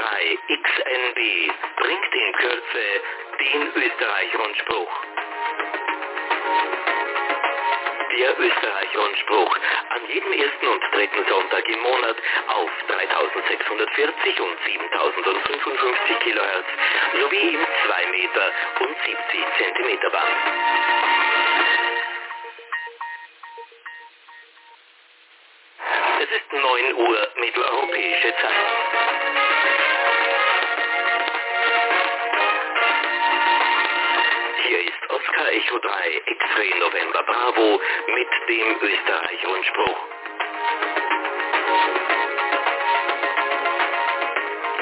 OE3 XNB bringt in Kürze den Österreich-Rundspruch. Der Österreich-Rundspruch an jedem ersten und dritten Sonntag im Monat auf 3640 und 7055 Kilohertz sowie im 2 Meter und 70 Zentimeter Band. 9 Uhr mitteleuropäische Zeit. Hier ist Oscar Echo 3 X-Ray November Bravo mit dem Österreich-Rundspruch.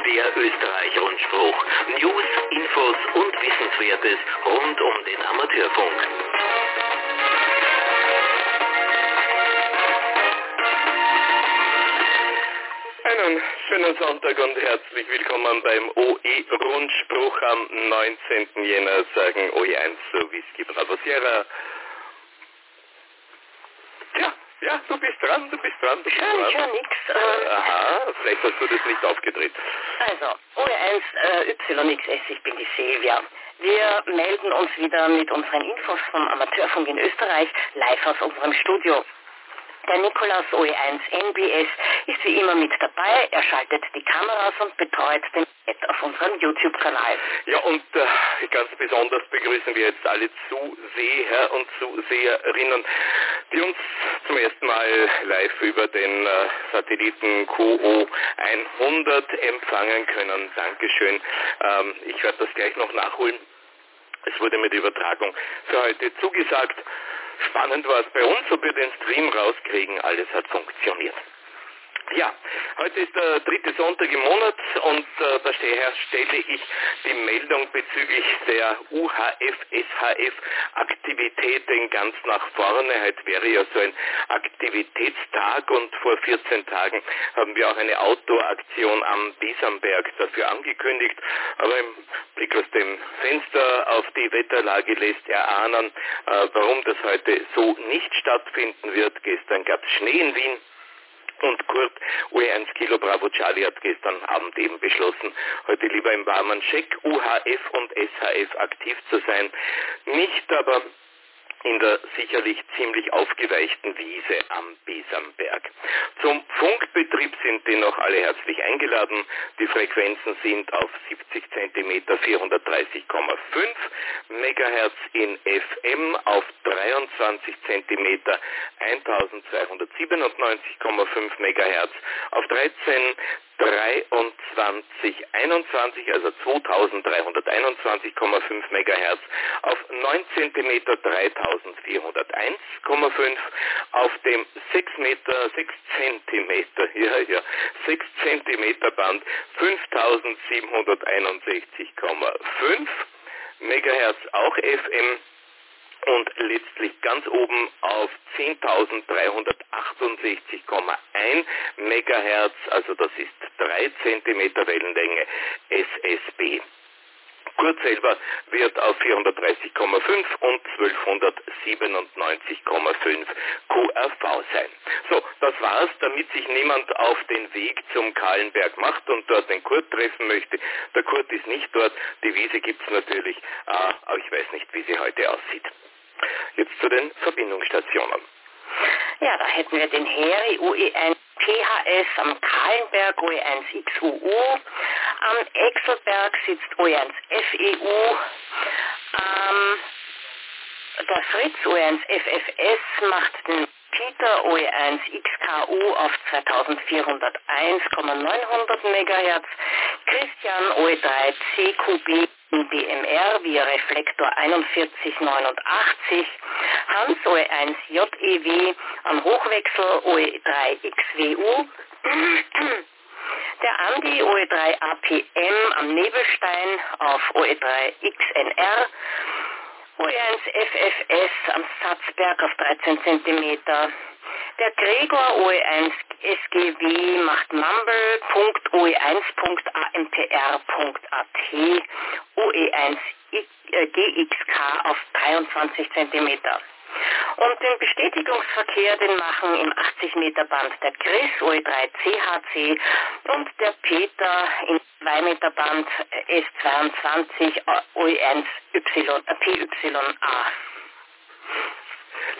Der Österreich-Rundspruch. News, Infos und Wissenswertes rund um den Amateurfunk. Schönen Sonntag und herzlich willkommen beim OE-Rundspruch am 19. Jänner, sagen OE1 so Whisky Bravo Sierra. Tja, ja, du bist dran, du bist dran, du bist ich dran. höre nix. Äh, Äh, aha, vielleicht hast du das nicht aufgedreht. also, OE1 äh, YXS, ich bin die Silvia. Wir melden uns wieder mit unseren Infos vom Amateurfunk in Österreich live aus unserem Studio. Der Nikolaus OE1 NBS ist wie immer mit dabei. Er schaltet die Kameras und betreut den Chat auf unserem YouTube-Kanal. Ja, und äh, ganz besonders begrüßen wir jetzt alle Zuseher und Zuseherinnen, die uns zum ersten Mal live über den äh, Satelliten QO 100 empfangen können. Dankeschön. Ähm, ich werde das gleich noch nachholen. Es wurde mit Übertragung für heute zugesagt. Spannend war es bei uns, ob wir den Stream rauskriegen. Alles hat funktioniert. Ja, heute ist der dritte Sonntag im Monat und äh, daher stelle ich die Meldung bezüglich der UHF-SHF-Aktivitäten ganz nach vorne. Heute wäre ja so ein Aktivitätstag und vor 14 Tagen haben wir auch eine Outdoor-Aktion am Besamberg dafür angekündigt. Aber im Blick aus dem Fenster auf die Wetterlage lässt erahnen, äh, warum das heute so nicht stattfinden wird. Gestern gab es Schnee in Wien. Und Kurt, UE1 Kilo Bravo Charlie hat gestern Abend eben beschlossen, heute lieber im warmen Scheck UHF und SHF aktiv zu sein, nicht aber in der sicherlich ziemlich aufgeweichten Wiese am Besamberg. Zum Funkbetrieb sind dennoch alle herzlich eingeladen. Die Frequenzen sind auf 70 cm 430,5 MHz in FM, auf 23 cm 1297,5 MHz, auf 13 23, 21, also 2321,5 MHz, auf 9 cm 3401,5, auf dem 6 Meter, 6 cm, ja, ja, 6 cm Band 5761,5 MHz auch FM und letztlich ganz oben auf 10.368,1 Megahertz, also das ist 3 cm Wellenlänge SSB. Kurt selber wird auf 430,5 und 1297,5 QRV sein. So, das war's, damit sich niemand auf den Weg zum Kahlenberg macht und dort den Kurt treffen möchte. Der Kurt ist nicht dort, die Wiese gibt's natürlich, äh, aber ich weiß nicht, wie sie heute aussieht. Jetzt zu den Verbindungsstationen. Ja, da hätten wir den Heri UE1 PHS am Kahlenberg OE1 XUU. Am Exelberg sitzt OE1 FEU. Ähm, der Fritz OE1 FFS macht den Peter OE1 XKU auf 2401,900 MHz. Christian OE3 CQB BMR via Reflektor 4189, Hans OE1 JEW am Hochwechsel OE3 XWU, der Andi OE3 APM am Nebelstein auf OE3 XNR, OE1 FFS am Satzberg auf 13 cm, der Gregor OE1 SGW macht mumble.oe1.ampr.at OE1 GXK auf 23 cm. Und den Bestätigungsverkehr, den machen im 80 Meter Band der Chris OE3 CHC und der Peter im 2 Meter Band S22 OE1 y, PYA.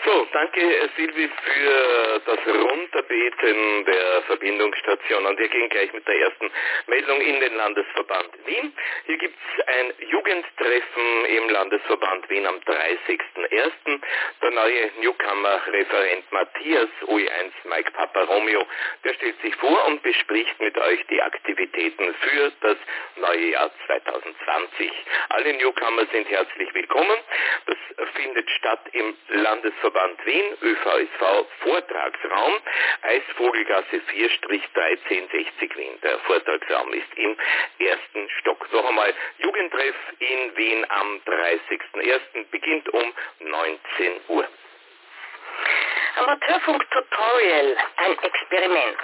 So, danke Silvi für das Runterbeten der Verbindungsstation. Und wir gehen gleich mit der ersten Meldung in den Landesverband Wien. Hier gibt es ein Jugendtreffen im Landesverband Wien am 30.01. Der neue Newcomer-Referent Matthias OE1 Mike Papa Romeo, der stellt sich vor und bespricht mit euch die Aktivitäten für das neue Jahr 2020. Alle Newcomer sind herzlich willkommen. Das findet statt im Landesverband Landesverband Wien, ÖVSV, Vortragsraum, Eisvogelgasse 4-1360 Wien. Der Vortragsraum ist im ersten Stock. Noch einmal, Jugendtreff in Wien am 30.01. beginnt um 19 Uhr. Amateurfunk Tutorial, ein Experiment.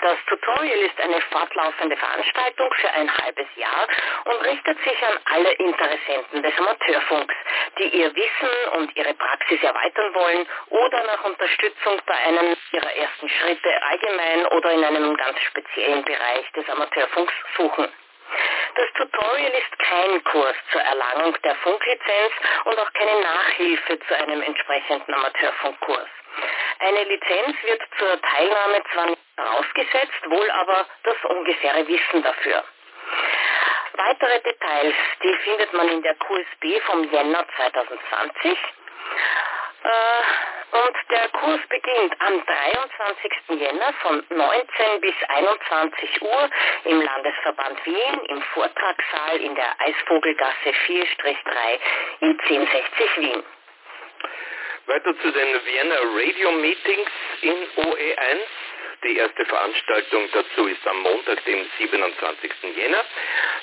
Das Tutorial ist eine fortlaufende Veranstaltung für ein halbes Jahr und richtet sich an alle Interessenten des Amateurfunks, die ihr Wissen und ihre Praxis erweitern wollen oder nach Unterstützung bei einem ihrer ersten Schritte allgemein oder in einem ganz speziellen Bereich des Amateurfunks suchen. Das Tutorial ist kein Kurs zur Erlangung der Funklizenz und auch keine Nachhilfe zu einem entsprechenden Amateurfunkkurs. Eine Lizenz wird zur Teilnahme zwar nicht vorausgesetzt, wohl aber das ungefähre Wissen dafür. Weitere Details, die findet man in der QSB vom Jänner 2020. Äh, und der Kurs beginnt am 23. Jänner von 19 bis 21 Uhr im Landesverband Wien im Vortragssaal in der Eisvogelgasse 4-3 I1060 Wien. Weiter zu den Vienna Radio Meetings in OE1. Die erste Veranstaltung dazu ist am Montag, dem 27. Jänner.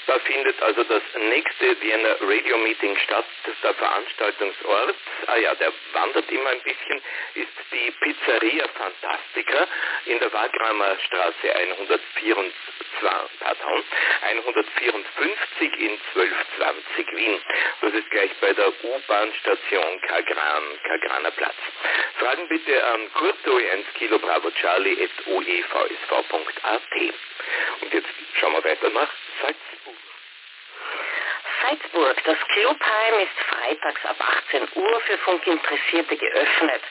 Da findet also das nächste Vienna Radio Meeting statt. Der Veranstaltungsort, ah ja, der wandert immer ein bisschen, ist die Pizzeria Fantastica in der Wagramer Straße 124, pardon, 154 in 1220 Wien. Das ist gleich bei der U-Bahn-Station Kagran, Kagraner Platz. Fragen bitte an Kurt 1 Kilo Bravo Charlie oevsv.at. Und jetzt schauen wir weiter nach Salzburg. Salzburg. Das Clubheim ist freitags ab 18 Uhr für Funkinteressierte geöffnet.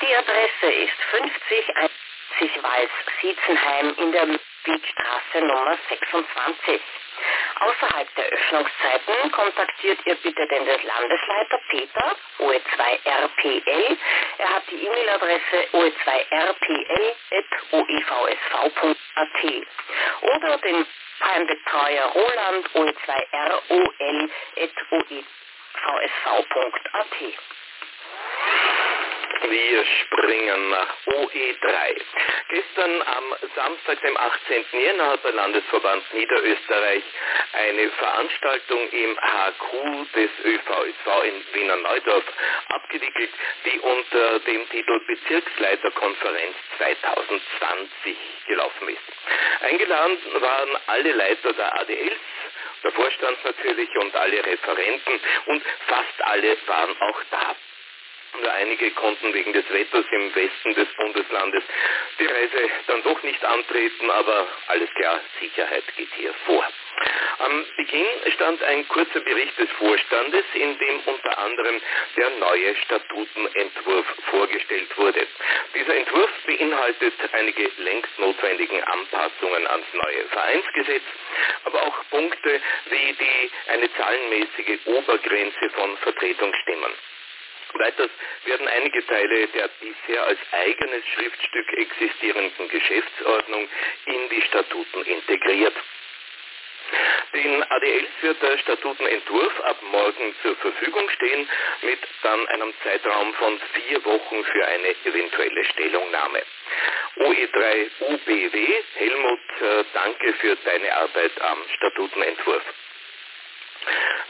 Die Adresse ist 50 1 Wals Siezenheim in der Wegstraße Nummer 26. Außerhalb der Öffnungszeiten kontaktiert ihr bitte den Landesleiter Peter, OE2RPL. Er hat die E-Mail-Adresse oe2rpl.oevsv.at oder den Heimbetreuer Roland oe2rol.oevsv.at. Wir springen nach OE3. Gestern am Samstag, dem 18. Jänner, hat der Landesverband Niederösterreich eine Veranstaltung im HQ des ÖVSV in Wiener Neudorf abgewickelt, die unter dem Titel Bezirksleiterkonferenz 2020 gelaufen ist. Eingeladen waren alle Leiter der ADLs, der Vorstand natürlich und alle Referenten und fast alle waren auch da. Nur einige konnten wegen des Wetters im Westen des Bundeslandes die Reise dann doch nicht antreten, aber alles klar, Sicherheit geht hier vor. Am Beginn stand ein kurzer Bericht des Vorstandes, in dem unter anderem der neue Statutenentwurf vorgestellt wurde. Dieser Entwurf beinhaltet einige längst notwendigen Anpassungen ans neue Vereinsgesetz, aber auch Punkte wie die eine zahlenmäßige Obergrenze von Vertretungsstimmen. Weiters werden einige Teile der bisher als eigenes Schriftstück existierenden Geschäftsordnung in die Statuten integriert. Den ADLs wird der Statutenentwurf ab morgen zur Verfügung stehen, mit dann einem Zeitraum von vier Wochen für eine eventuelle Stellungnahme. OE3 UBW, Helmut, äh, danke für deine Arbeit am Statutenentwurf.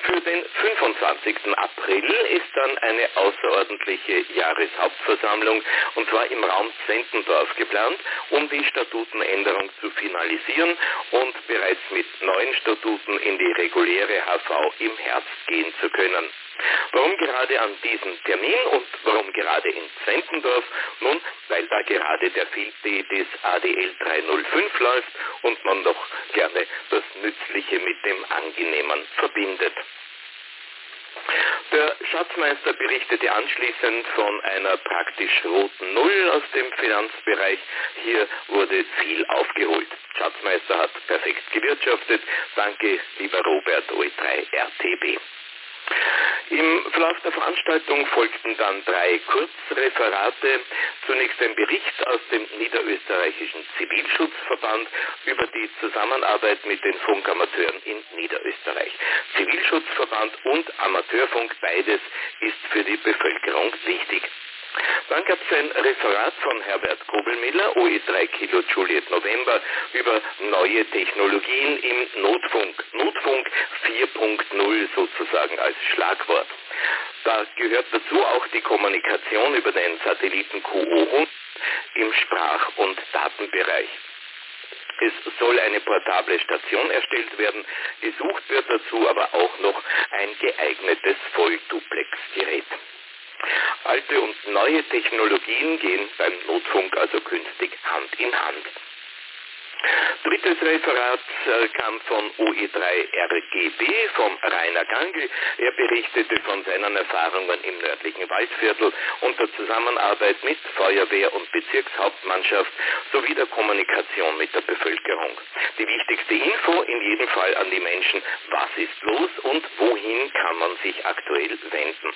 Für den 25. April ist dann eine außerordentliche Jahreshauptversammlung und zwar im Raum Zentendorf geplant, um die Statutenänderung zu finalisieren und bereits mit neuen Statuten in die reguläre HV im Herbst gehen zu können. Warum gerade an diesem Termin und warum gerade in Zwentendorf? Nun, weil da gerade der Field des ADL 305 läuft und man doch gerne das Nützliche mit dem Angenehmen verbindet. Der Schatzmeister berichtete anschließend von einer praktisch roten Null aus dem Finanzbereich. Hier wurde viel aufgeholt. Schatzmeister hat perfekt gewirtschaftet. Danke, lieber Robert OE3 RTB. Im Verlauf der Veranstaltung folgten dann drei Kurzreferate. Zunächst ein Bericht aus dem Niederösterreichischen Zivilschutzverband über die Zusammenarbeit mit den Funkamateuren in Niederösterreich. Zivilschutzverband und Amateurfunk, beides ist für die Bevölkerung wichtig. Dann gab es ein Referat von Herbert Kobelmiller, OE3 Kilo Juliet November, über neue Technologien im Notfunk. Notfunk 4.0 sozusagen als Schlagwort. Da gehört dazu auch die Kommunikation über den Satelliten QO im Sprach- und Datenbereich. Es soll eine portable Station erstellt werden. Gesucht wird dazu aber auch noch ein geeignetes Vollduplex-Gerät. Alte und neue Technologien gehen beim Notfunk also künftig Hand in Hand. Drittes Referat äh, kam von OE3RGB, vom Rainer Gangl. Er berichtete von seinen Erfahrungen im nördlichen Waldviertel und der Zusammenarbeit mit Feuerwehr und Bezirkshauptmannschaft sowie der Kommunikation mit der Bevölkerung. Die wichtigste Info in jedem Fall an die Menschen, was ist los und wohin kann man sich aktuell wenden.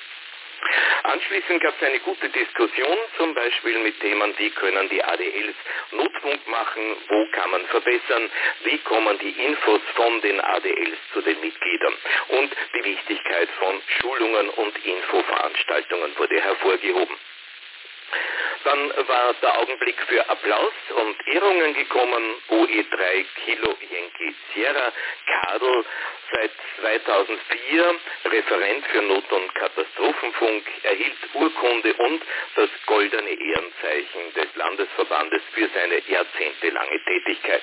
Anschließend gab es eine gute Diskussion, zum Beispiel mit Themen, wie können die ADLs Notfunk machen, wo kann man verbessern, wie kommen die Infos von den ADLs zu den Mitgliedern und die Wichtigkeit von Schulungen und Infoveranstaltungen wurde hervorgehoben. Dann war der Augenblick für Applaus und Ehrungen gekommen. OE3 Kilo Yankee Sierra Kadel, seit 2004 Referent für Not- und Katastrophenfunk, erhielt Urkunde und das goldene Ehrenzeichen des Landesverbandes für seine jahrzehntelange Tätigkeit.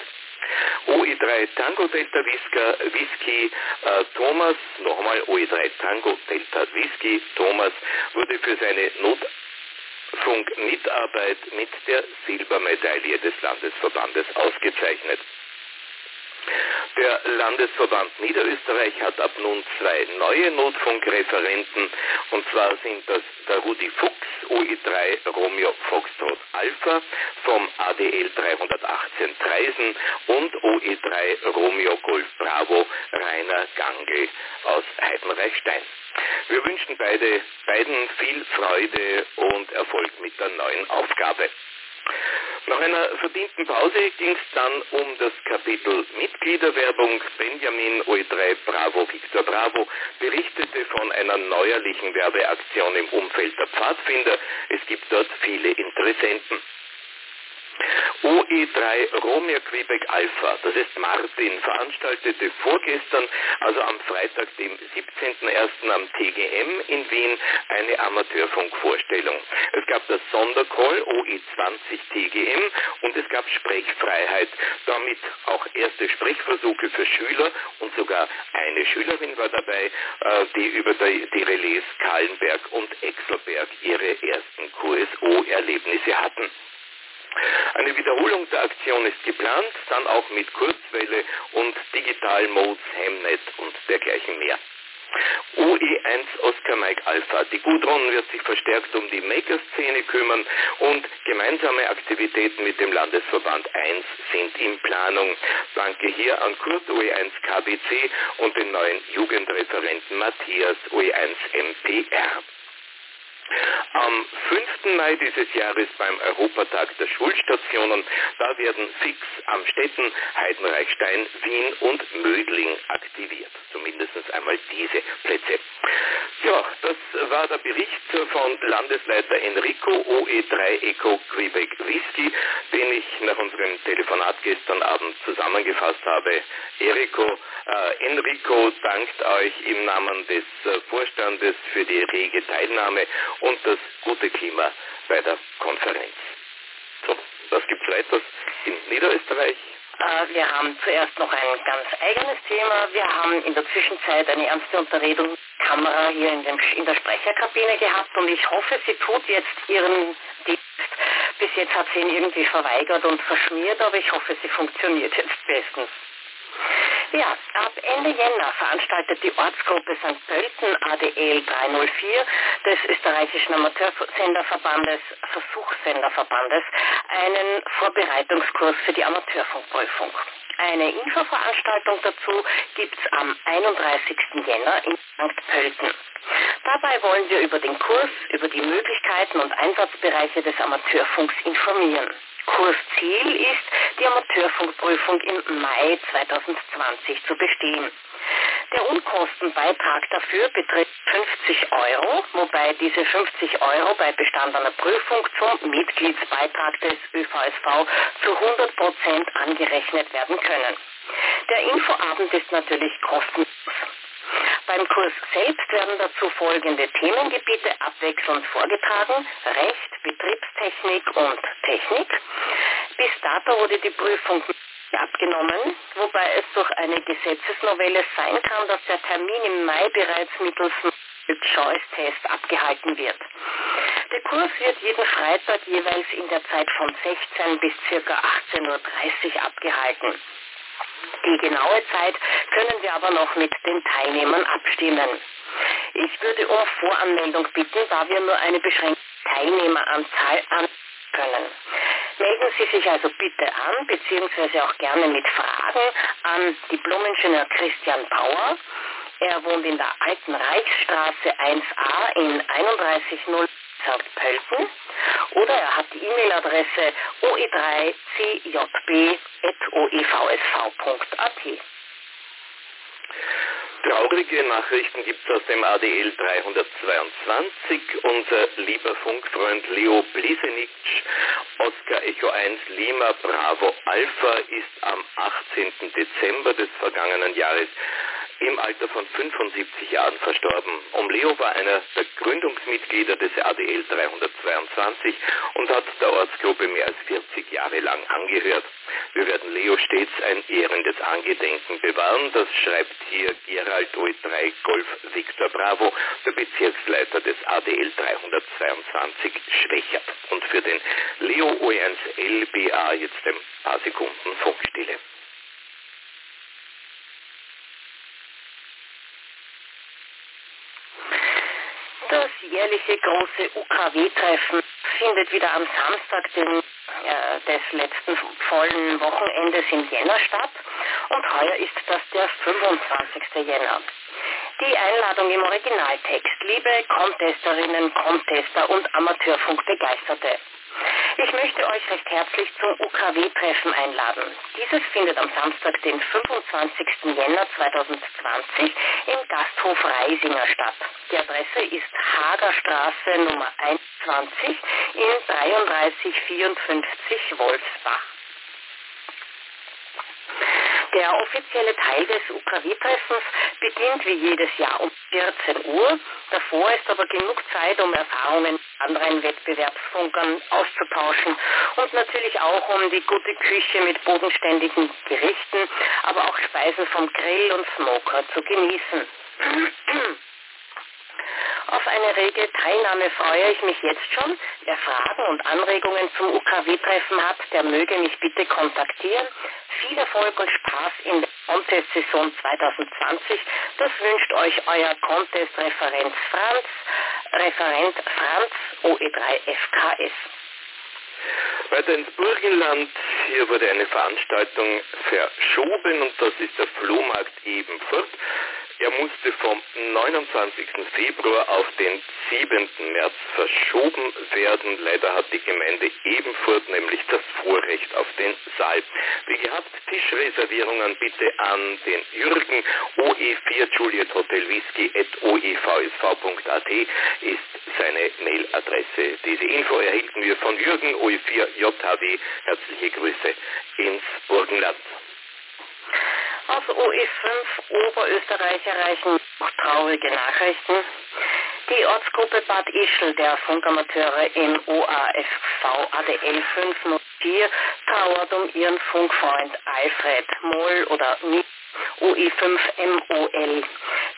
OE3 Tango Delta Whisky äh, Thomas, nochmal OE3 Tango Delta Whisky Thomas, wurde für seine Not Funkmitarbeit mit der Silbermedaille des Landesverbandes ausgezeichnet. Der Landesverband Niederösterreich hat ab nun zwei neue Notfunkreferenten und zwar sind das der Rudi Fuchs, OE3 Romeo Foxtrot Alpha vom ADL 318 Treisen und OE3 Romeo Golf Bravo Rainer Gangl aus Heidenreichstein. Wir wünschen beide, beiden viel Freude und Erfolg mit der neuen Aufgabe. Nach einer verdienten Pause ging es dann um das Kapitel Mitgliederwerbung. Benjamin OE3 Bravo Victor Bravo berichtete von einer neuerlichen Werbeaktion im Umfeld der Pfadfinder. Es gibt dort viele Interessenten. OE3 Romeo Quebec Alpha, das ist Martin, veranstaltete vorgestern, also am Freitag, dem 17.01. am TGM in Wien, eine Amateurfunkvorstellung. Es gab das Sondercall OE20 TGM und es gab Sprechfreiheit, damit auch erste Sprechversuche für Schüler und sogar eine Schülerin war dabei, äh, die über die Relais Kahlenberg und Exelberg ihre ersten QSO-Erlebnisse hatten. Eine Wiederholung der Aktion ist geplant, dann auch mit Kurzwelle und Digital Modes, Hemnet und dergleichen mehr. OE1 Oscar Mike Alpha. Die Gudrun wird sich verstärkt um die Maker-Szene kümmern und gemeinsame Aktivitäten mit dem Landesverband 1 sind in Planung. Danke hier an Kurt OE1 KBC und den neuen Jugendreferenten Matthias OE1 MPR. Am 5. Mai dieses Jahres beim Europatag der Schulstationen, da werden fix am Städten Heidenreichstein, Wien und Mödling aktiviert. Zumindest einmal diese Plätze. Ja, das war der Bericht von Landesleiter Enrico OE3 Eco Quebec Whisky, den ich nach unserem Telefonat gestern Abend zusammengefasst habe. Enrico, äh, Enrico dankt euch im Namen des äh, Vorstandes für die rege Teilnahme und das gute Klima bei der Konferenz. So, was gibt's weiter in Niederösterreich? Äh, wir haben zuerst noch ein ganz eigenes Thema. Wir haben in der Zwischenzeit eine ernste Unterredung Kamera hier in, dem, in der Sprecherkabine gehabt und ich hoffe, sie tut jetzt ihren Dienst. Bis jetzt hat sie ihn irgendwie verweigert und verschmiert, aber ich hoffe, sie funktioniert jetzt bestens. Ja, ab Ende Jänner veranstaltet die Ortsgruppe St. Pölten ADL 304 des österreichischen Amateursenderverbandes, Versuchssenderverbandes, einen Vorbereitungskurs für die Amateurfunkprüfung. Eine Infoveranstaltung dazu gibt es am 31. Jänner in St. Pölten. Dabei wollen wir über den Kurs, über die Möglichkeiten und Einsatzbereiche des Amateurfunks informieren. Kursziel ist, die Amateurfunkprüfung im Mai 2020 zu bestehen. Der Unkostenbeitrag dafür beträgt 50 Euro, wobei diese 50 Euro bei bestandener Prüfung zum Mitgliedsbeitrag des ÖVSV zu 100 Prozent angerechnet werden können. Der Infoabend ist natürlich kostenlos. Beim Kurs selbst werden dazu folgende Themengebiete abwechselnd vorgetragen. Recht, Betriebstechnik und Technik. Bis dato wurde die Prüfung abgenommen, wobei es durch eine Gesetzesnovelle sein kann, dass der Termin im Mai bereits mittels Choice-Test abgehalten wird. Der Kurs wird jeden Freitag jeweils in der Zeit von 16 bis ca. 18.30 Uhr abgehalten. Die genaue Zeit können wir aber noch mit den Teilnehmern abstimmen. Ich würde um Voranmeldung bitten, da wir nur eine beschränkte Teilnehmeranzahl an können. Melden Sie sich also bitte an, beziehungsweise auch gerne mit Fragen an Diplomingenieur Christian Bauer. Er wohnt in der Alten Reichsstraße 1a in 310 St. Pölten oder er hat die E-Mail-Adresse oe3cjb.oevsv.at. Traurige Nachrichten gibt es aus dem ADL 322. Unser lieber Funkfreund Leo Blisenitsch, Oscar Echo 1 Lima Bravo Alpha, ist am 18. Dezember des vergangenen Jahres im Alter von 75 Jahren verstorben. Um Leo war einer der Gründungsmitglieder des ADL 322 und hat der Ortsgruppe mehr als 40 Jahre lang angehört. Wir werden Leo stets ein ehrendes Angedenken bewahren. Das schreibt hier Gerald O3 Golf Victor Bravo, der Bezirksleiter des ADL 322 Schwächert. Und für den Leo O1 LBA jetzt ein paar Sekunden Funkstille. Das jährliche große UKW-Treffen findet wieder am Samstag den, äh, des letzten vollen Wochenendes im Jänner statt und heuer ist das der 25. Jänner. Die Einladung im Originaltext. Liebe Contesterinnen, Contester und Amateurfunkbegeisterte. Ich möchte euch recht herzlich zum UKW-Treffen einladen. Dieses findet am Samstag, den 25. Jänner 2020 im Gasthof Reisinger statt. Die Adresse ist Hagerstraße Nummer 21 in 3354 Wolfsbach. Der offizielle Teil des UKW-Treffens beginnt wie jedes Jahr um 14 Uhr. Davor ist aber genug Zeit, um Erfahrungen anderen Wettbewerbsfunkern auszutauschen und natürlich auch um die gute Küche mit bodenständigen Gerichten, aber auch Speisen vom Grill und Smoker zu genießen. Auf eine rege Teilnahme freue ich mich jetzt schon. Wer Fragen und Anregungen zum UKW-Treffen hat, der möge mich bitte kontaktieren. Viel Erfolg und Spaß in der Contest-Saison 2020. Das wünscht euch euer Contest-Referent Franz, Referent Franz OE3FKS. Weiter ins Burgenland. Hier wurde eine Veranstaltung verschoben und das ist der Flohmarkt Ebenfurt. Er musste vom 29. Februar auf den 7. März verschoben werden. Leider hat die Gemeinde Ebenfurt nämlich das Vorrecht auf den Saal. Wie gehabt, Tischreservierungen bitte an den Jürgen OE4 Juliet Hotel Whisky at oevsv.at ist seine Mailadresse. Diese Info erhielten wir von Jürgen OE4 JHW. Herzliche Grüße ins Burgenland. Aus OE5 Oberösterreich erreichen traurige Nachrichten. Die Ortsgruppe Bad Ischl der Funkamateure im OAFV ADL 504 trauert um ihren Funkfreund Alfred Moll oder OE5 MOL.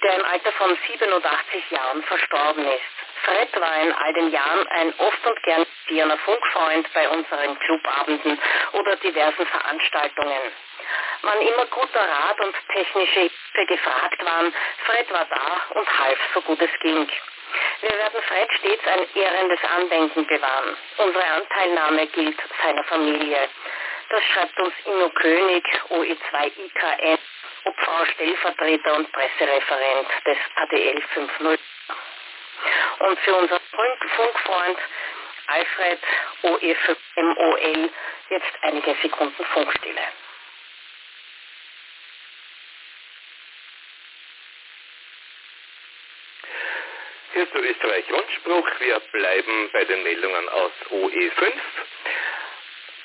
der im Alter von 87 Jahren verstorben ist. Fred war in all den Jahren ein oft und gern zierender Funkfreund bei unseren Clubabenden oder diversen Veranstaltungen. Wann immer guter Rat und technische Hilfe gefragt waren, Fred war da und half so gut es ging. Wir werden Fred stets ein ehrendes Andenken bewahren. Unsere Anteilnahme gilt seiner Familie. Das schreibt uns Inno König, OE2IKN, Obfrau Stellvertreter und Pressereferent des ADL 50. Und für unseren Funkfreund Alfred OE5MOL jetzt einige Sekunden Funkstille. Der Österreich-Rundspruch. Wir bleiben bei den Meldungen aus OE5.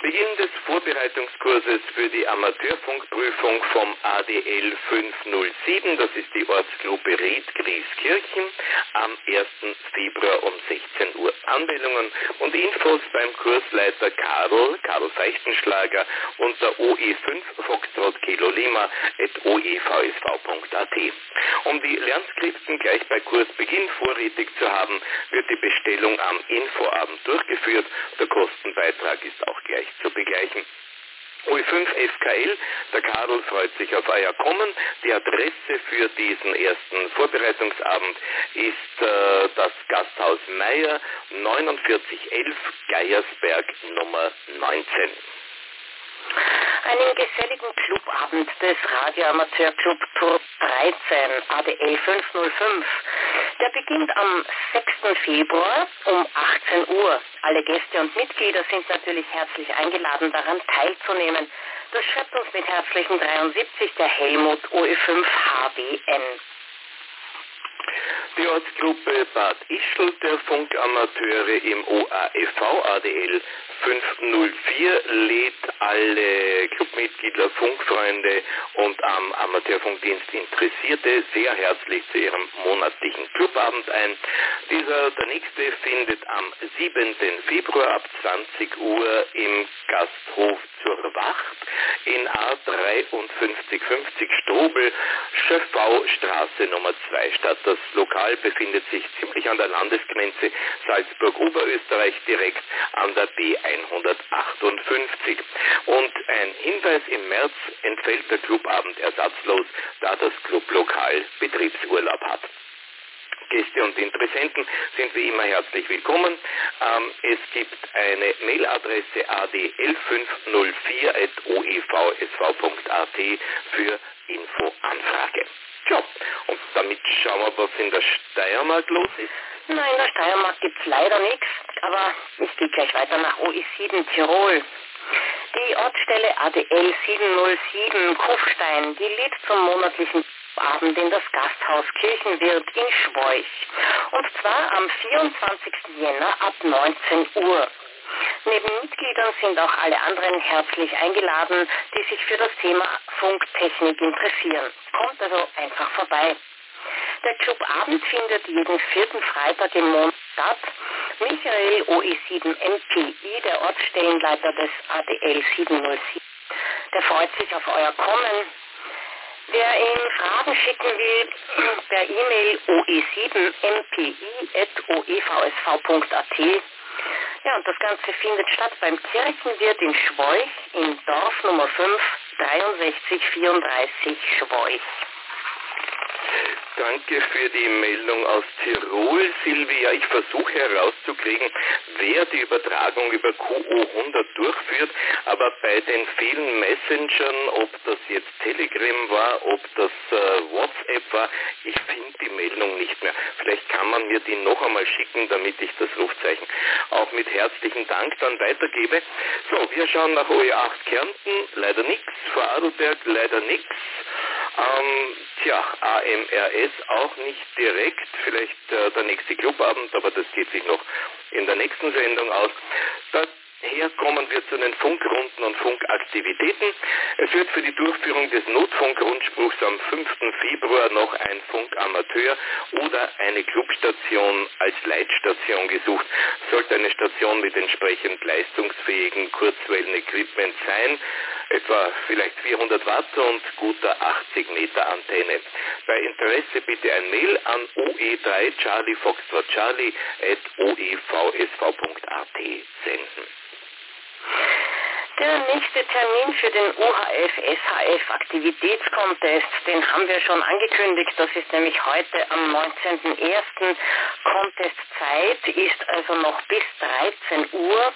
Beginn des Vorbereitungskurses für die Amateurfunkprüfung vom ADL 507, das ist die Ortsgruppe Ried-Grieskirchen, am 1. Februar um 16 Uhr. Anmeldungen und Infos beim Kursleiter Karl, Karl Feichtenschlager unter OE5 Foxtrot Kilo Lima at oevsv.at. Um die Lernskripten gleich bei Kursbeginn vorrätig zu haben, wird die Bestellung am Infoabend durchgeführt. Der Kostenbeitrag ist auch gleich zu begleichen. OE5 FKL, der Karl freut sich auf euer Kommen. Die Adresse für diesen ersten Vorbereitungsabend ist äh, das Gasthaus Meier 4911 Geiersberg Nummer 19 einen geselligen Clubabend des Radioamateurclub Tour 13 ADL 505. Der beginnt am 6. Februar um 18 Uhr. Alle Gäste und Mitglieder sind natürlich herzlich eingeladen, daran teilzunehmen. Das schreibt uns mit herzlichen 73 der Helmut OE5 HBN. Die Ortsgruppe Bad Ischl der Funkamateure im OAFV ADL 504 lädt alle Clubmitglieder, Funkfreunde und am Amateurfunkdienst Interessierte sehr herzlich zu ihrem monatlichen Clubabend ein. Dieser, der nächste, findet am 7. Februar ab 20 Uhr im Gasthof zur Wacht in A5350 Strobel, Schöffbau, Straße Nummer 2 statt. Das Lokal befindet sich ziemlich an der Landesgrenze Salzburg-Oberösterreich direkt an der B158. Und ein Hinweis, im März entfällt der Clubabend ersatzlos, da das Clublokal Betriebsurlaub hat. Gäste und Interessenten sind wie immer herzlich willkommen. Ähm, es gibt eine Mailadresse ad1504.oevsv.at für Infoanfrage. Tja, und damit schauen wir, was in der Steiermark los ist. Nein, in der Steiermark gibt es leider nichts, aber ich gehe gleich weiter nach OE7 Tirol. Die Ortsstelle ADL 707 Kufstein, die lädt zum monatlichen Abend in das Gasthaus Kirchenwirt in Schwoich. Und zwar am 24. Jänner ab 19 Uhr. Neben Mitgliedern sind auch alle anderen herzlich eingeladen, die sich für das Thema Funktechnik interessieren. Kommt also einfach vorbei. Der Clubabend findet jeden vierten Freitag im Monat statt. Michael OE7 MPI, der Ortsstellenleiter des ADL 707, der freut sich auf euer Kommen. Wer ihm Fragen schicken will, per E-Mail oe7mpi.oevsv.at. Ja, und das Ganze findet statt beim Kirchenwirt in Schwoich in Dorf Nummer 5 6334 Schwoich. Danke für die Meldung aus Tirol, Silvia. Ich versuche herauszukriegen, wer die Übertragung über QO100 durchführt, aber bei den vielen Messengern, ob das jetzt Telegram war, ob das äh, WhatsApp war, ich finde die Meldung nicht mehr. Vielleicht kann man mir die noch einmal schicken, damit ich das Rufzeichen auch mit herzlichen Dank dann weitergebe. So, wir schauen nach OE8 Kärnten, leider nichts, Vorarlberg leider nichts. Ähm, tja, AMRS auch nicht direkt, vielleicht äh, der nächste Clubabend, aber das geht sich noch in der nächsten Sendung aus. Daher kommen wir zu den Funkrunden und Funkaktivitäten. Es wird für die Durchführung des Notfunkrundspruchs am 5. Februar noch ein Funkamateur oder eine Clubstation als Leitstation gesucht. Sollte eine Station mit entsprechend leistungsfähigen Kurzwellenequipment sein, etwa vielleicht 400 Watt und guter 80 Meter Antenne. Bei Interesse bitte ein Mail an oe3 Charlie Foxtrot Charlie at oevsv.at senden. Der nächste Termin für den UHF-SHF Aktivitätskontest, den haben wir schon angekündigt. Das ist nämlich heute am 19.01. Contestzeit ist also noch bis 13 Uhr.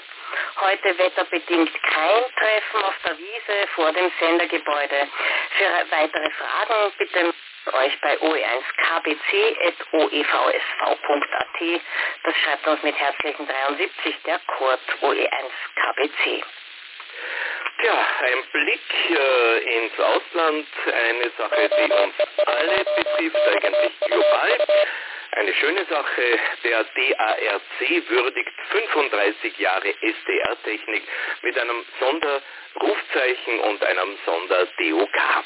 Heute wetterbedingt kein Treffen auf der Wiese vor dem Sendergebäude. Für weitere Fragen bitte euch bei oe1kbc.oevsv.at. Das schreibt uns mit herzlichen 73 der Kurt OE1KBC. Tja, ein Blick äh, ins Ausland, eine Sache, die uns alle betrifft, eigentlich global. Eine schöne Sache, der DARC würdigt 35 Jahre SDR-Technik mit einem Sonderrufzeichen und einem Sonder-DOK.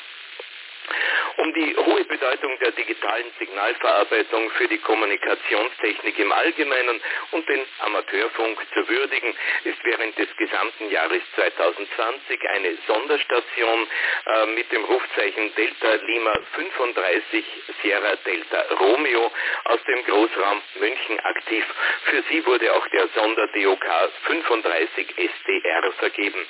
Um die hohe Bedeutung der digitalen Signalverarbeitung für die Kommunikationstechnik im Allgemeinen und den Amateurfunk zu würdigen, ist während des gesamten Jahres 2020 eine Sonderstation äh, mit dem Rufzeichen Delta Lima 35 Sierra Delta Romeo aus dem Großraum München aktiv. Für sie wurde auch der Sonder-DOK 35 SDR vergeben.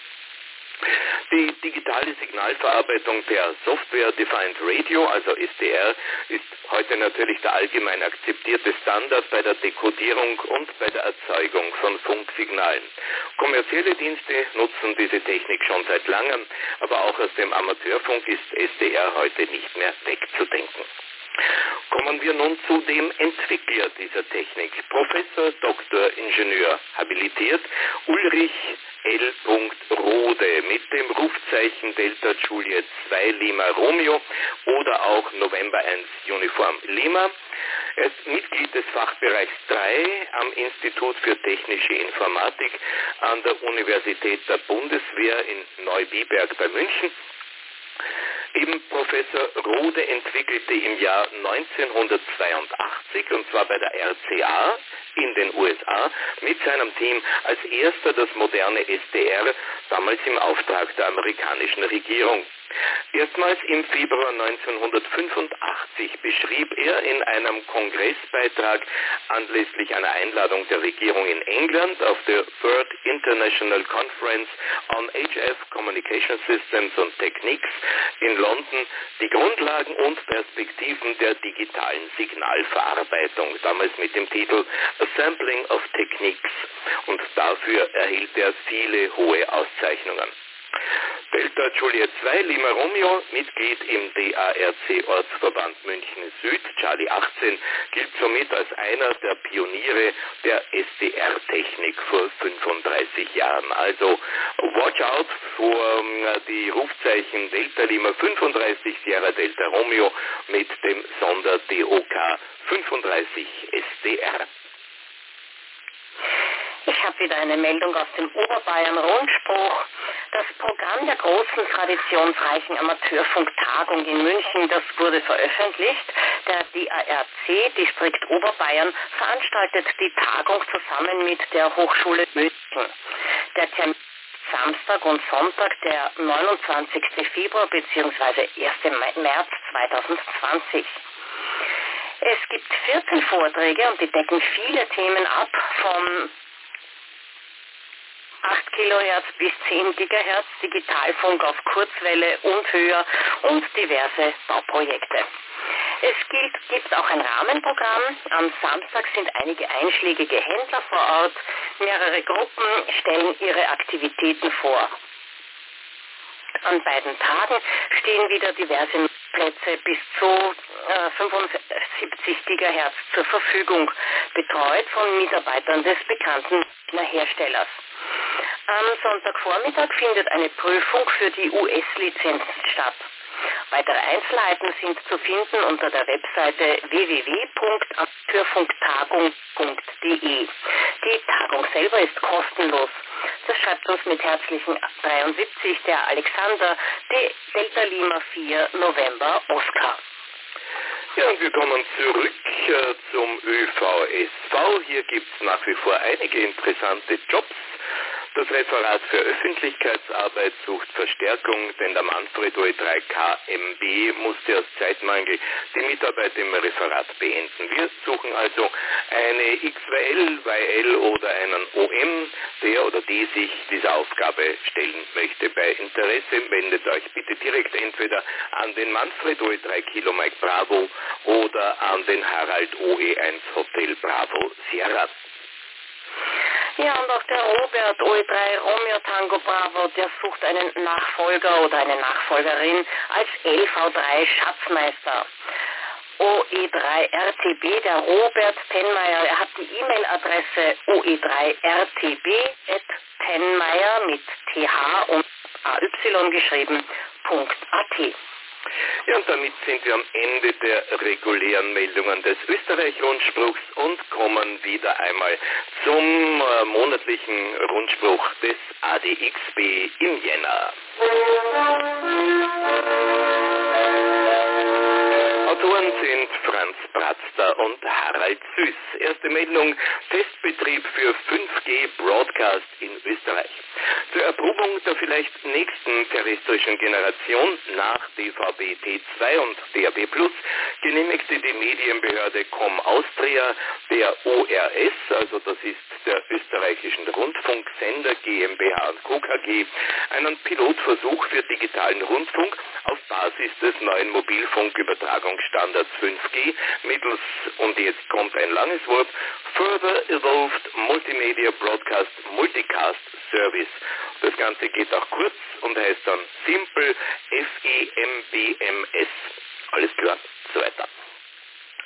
Die digitale Signalverarbeitung per Software Defined Radio, also SDR, ist heute natürlich der allgemein akzeptierte Standard bei der Dekodierung und bei der Erzeugung von Funksignalen. Kommerzielle Dienste nutzen diese Technik schon seit langem, aber auch aus dem Amateurfunk ist SDR heute nicht mehr wegzudenken. Kommen wir nun zu dem Entwickler dieser Technik, Professor Dr. Ingenieur, habilitiert Ulrich L. Rode mit dem Rufzeichen Delta Juliet 2 Lima Romeo oder auch November 1 Uniform Lima. Er ist Mitglied des Fachbereichs 3 am Institut für Technische Informatik an der Universität der Bundeswehr in Neubiberg bei München Eben Professor Rode entwickelte im Jahr 1982, und zwar bei der RCA in den USA, mit seinem Team als erster das moderne SDR, damals im Auftrag der amerikanischen Regierung. Erstmals im Februar 1985 beschrieb er in einem Kongressbeitrag anlässlich einer Einladung der Regierung in England auf der Third International Conference on HF Communication Systems and Techniques in London die Grundlagen und Perspektiven der digitalen Signalverarbeitung, damals mit dem Titel Assembling of Techniques. Und dafür erhielt er viele hohe Auszeichnungen. Delta Juliet 2 Lima Romeo, Mitglied im DARC Ortsverband München Süd, Charlie 18, gilt somit als einer der Pioniere der SDR-Technik vor 35 Jahren. Also watch out für ähm, die Rufzeichen Delta Lima 35 Sierra Delta Romeo mit dem Sonder DOK 35 SDR. Ich habe wieder eine Meldung aus dem Oberbayern Rundspruch. Das Programm der großen traditionsreichen Amateurfunktagung in München, das wurde veröffentlicht. Der DARC, Distrikt Oberbayern, veranstaltet die Tagung zusammen mit der Hochschule München. Der Termin Samstag und Sonntag, der 29. Februar bzw. 1. März 2020. Es gibt 14 Vorträge und die decken viele Themen ab, von 8 Kilohertz bis 10 Gigahertz, Digitalfunk auf Kurzwelle und höher und diverse Bauprojekte. Es gibt, gibt auch ein Rahmenprogramm. Am Samstag sind einige einschlägige Händler vor Ort. Mehrere Gruppen stellen ihre Aktivitäten vor. An beiden Tagen stehen wieder diverse Plätze bis zu äh, 75 Gigahertz zur Verfügung, betreut von Mitarbeitern des bekannten Herstellers. Am Sonntagvormittag findet eine Prüfung für die US-Lizenzen statt. Weitere Einzelheiten sind zu finden unter der Webseite www.amateurfunktagung.de. Die Tagung selber ist kostenlos. Das schreibt uns mit herzlichen 73 der Alexander, de Delta Lima 4 November Oscar. Ja, und wir kommen zurück äh, zum ÖVSV. Hier gibt es nach wie vor einige interessante Jobs Das Referat für Öffentlichkeitsarbeit sucht Verstärkung, denn der Manfred OE3 KMB musste aus Zeitmangel die Mitarbeit im Referat beenden. Wir suchen also eine XWL, YL oder einen OM, der oder die sich dieser Aufgabe stellen möchte. Bei Interesse wendet euch bitte direkt entweder an den Manfred OE3 Kilo Mike Bravo oder an den Harald OE1 Hotel Bravo Sierra. Ja, und auch der Robert OE3 Romeo Tango Bravo, der sucht einen Nachfolger oder eine Nachfolgerin als LV3 Schatzmeister. OE3RTB, der Robert Tenmeier, er hat die E-Mail-Adresse oe3rtb.tenmeier mit th und ay geschrieben, .at. Ja, und damit sind wir am Ende der regulären Meldungen des Österreich-Rundspruchs und kommen wieder einmal zum äh, monatlichen Rundspruch des ADXB im Jänner. Autoren sind Franz Bratzter und Harald Süß. Erste Meldung, Testbetrieb für 5G Broadcast in Österreich. Zur Erprobung der vielleicht nächsten terrestrischen Generation nach DVB T2 und DAB Plus genehmigte die Medienbehörde Com Austria der ORS, also das ist der österreichischen Rundfunksender GmbH und Co. Einen Pilotversuch für digitalen Rundfunk auf Basis des neuen Mobilfunkübertragungsstandards 5G mittels, und jetzt kommt ein langes Wort, Further Evolved Multimedia Broadcast Multicast Service. Das Ganze geht auch kurz und heißt dann Simple FEMBMS. Alles klar, so weiter.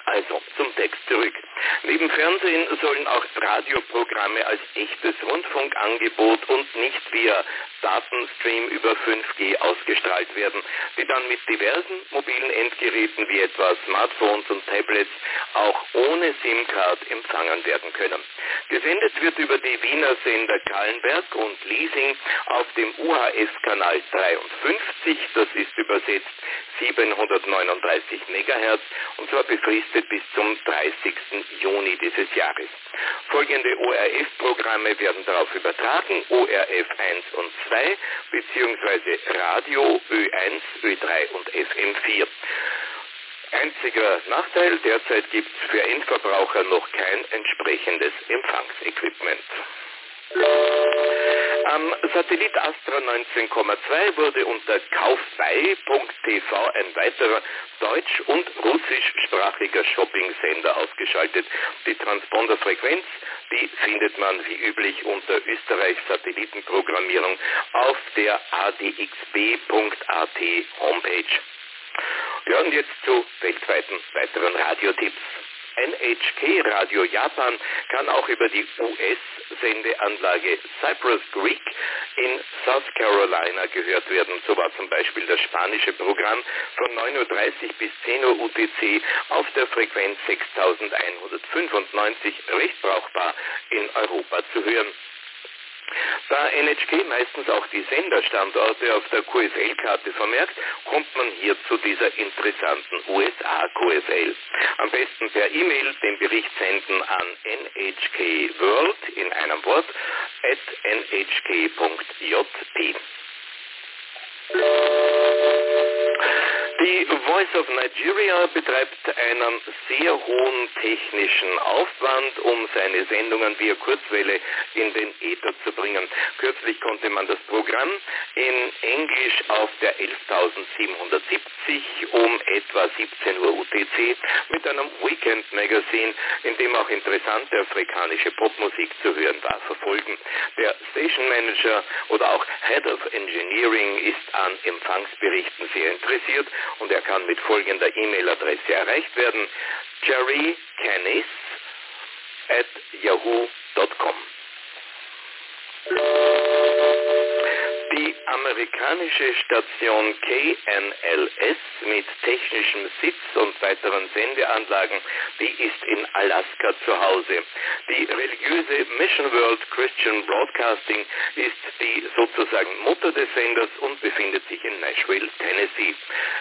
Also, zum Text zurück. Neben Fernsehen sollen auch Radioprogramme als echtes Rundfunkangebot und nicht via Datenstream über 5G ausgestrahlt werden, die dann mit diversen mobilen Endgeräten wie etwa Smartphones und Tablets auch ohne SIM-Card empfangen werden können. Gesendet wird über die Wiener Sender Kallenberg und Leasing auf dem UHF-Kanal 53, das ist übersetzt 739 MHz und zwar befristet bis zum 30. Juni dieses Jahres. Folgende ORF-Programme werden darauf übertragen, ORF 1 und 2 beziehungsweise Radio Ö1, Ö3 und FM4. Einziger Nachteil, derzeit gibt es für Endverbraucher noch kein entsprechendes Empfangsequipment. Am Satellit Astra 19,2 wurde unter kaufbei.tv ein weiterer deutsch- und russischsprachiger Shopping-Sender ausgeschaltet. Die Transponderfrequenz, die findet man wie üblich unter Österreichs Satellitenprogrammierung auf der adxb.at Homepage. Ja, und jetzt zu weltweiten weiteren Radiotipps. NHK Radio Japan kann auch über die US-Sendeanlage Cypress Creek in South Carolina gehört werden. So war zum Beispiel das spanische Programm von 9.30 Uhr bis 10 Uhr UTC auf der Frequenz 6195 recht brauchbar in Europa zu hören. Da NHK meistens auch die Senderstandorte auf der QSL-Karte vermerkt, kommt man hier zu dieser interessanten USA-QSL. Am besten per E-Mail den Bericht senden an nhkworld in einem Wort at nhk.jp. Die Voice of Nigeria betreibt einen sehr hohen technischen Aufwand, um seine Sendungen via Kurzwelle in den Äther zu bringen. Kürzlich konnte man das Programm in Englisch auf der 11770 um etwa 17 Uhr UTC mit einem Weekend Magazine, in dem auch interessante afrikanische Popmusik zu hören war, verfolgen. Der Station Manager oder auch Head Engineering ist an Empfangsberichten sehr interessiert und er kann mit folgender E-Mail-Adresse erreicht werden, jerrycanis at yahoo.com. Die amerikanische Station KNLS mit technischem Sitz und weiteren Sendeanlagen, die ist in Alaska zu Hause. Die religiöse Mission World Christian Broadcasting ist die sozusagen Mutter des Senders und befindet sich in Nashville, Tennessee.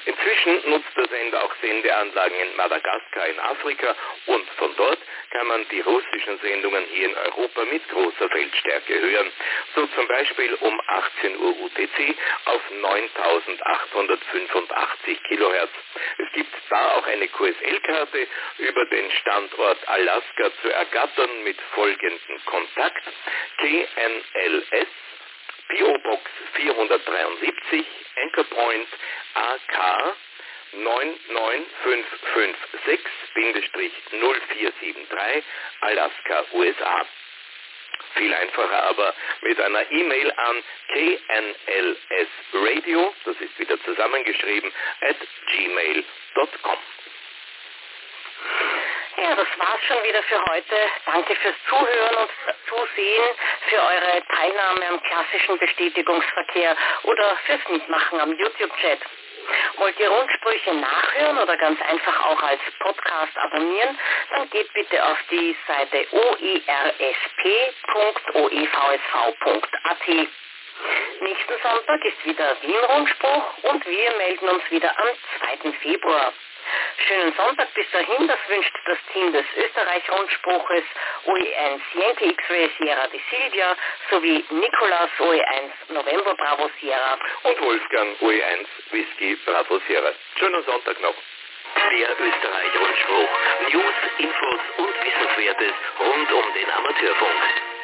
Inzwischen nutzt der Sender auch Sendeanlagen in Madagaskar in Afrika und von dort kann man die russischen Sendungen hier in Europa mit großer Feldstärke hören. So zum Beispiel um 18 Uhr UTC auf 9885 Kilohertz. Es gibt da auch eine QSL-Karte über den Standort Alaska zu ergattern mit folgendem Kontakt TNLS PO Box 473 Anchor Point AK 99556-0473 Alaska, USA. Viel einfacher aber mit einer E-Mail an knlsradio, das ist wieder zusammengeschrieben, at gmail.com. Ja, das war's schon wieder für heute. Danke fürs Zuhören und Zusehen, für eure Teilnahme am klassischen Bestätigungsverkehr oder fürs Mitmachen am YouTube-Chat. Wollt ihr Rundsprüche nachhören oder ganz einfach auch als Podcast abonnieren, dann geht bitte auf die Seite oirsp.oevsv.at. Nächsten Sonntag ist wieder Wien-Rundspruch und wir melden uns wieder am 2. Februar. Schönen Sonntag bis dahin, das wünscht das Team des Österreich-Rundspruches OE1 Yankee X-Ray Sierra de Silvia sowie Nicolas OE1 November Bravo Sierra und Wolfgang OE1 Whisky Bravo Sierra. Schönen Sonntag noch. Der Österreich-Rundspruch. News, Infos und Wissenswertes rund um den Amateurfunk.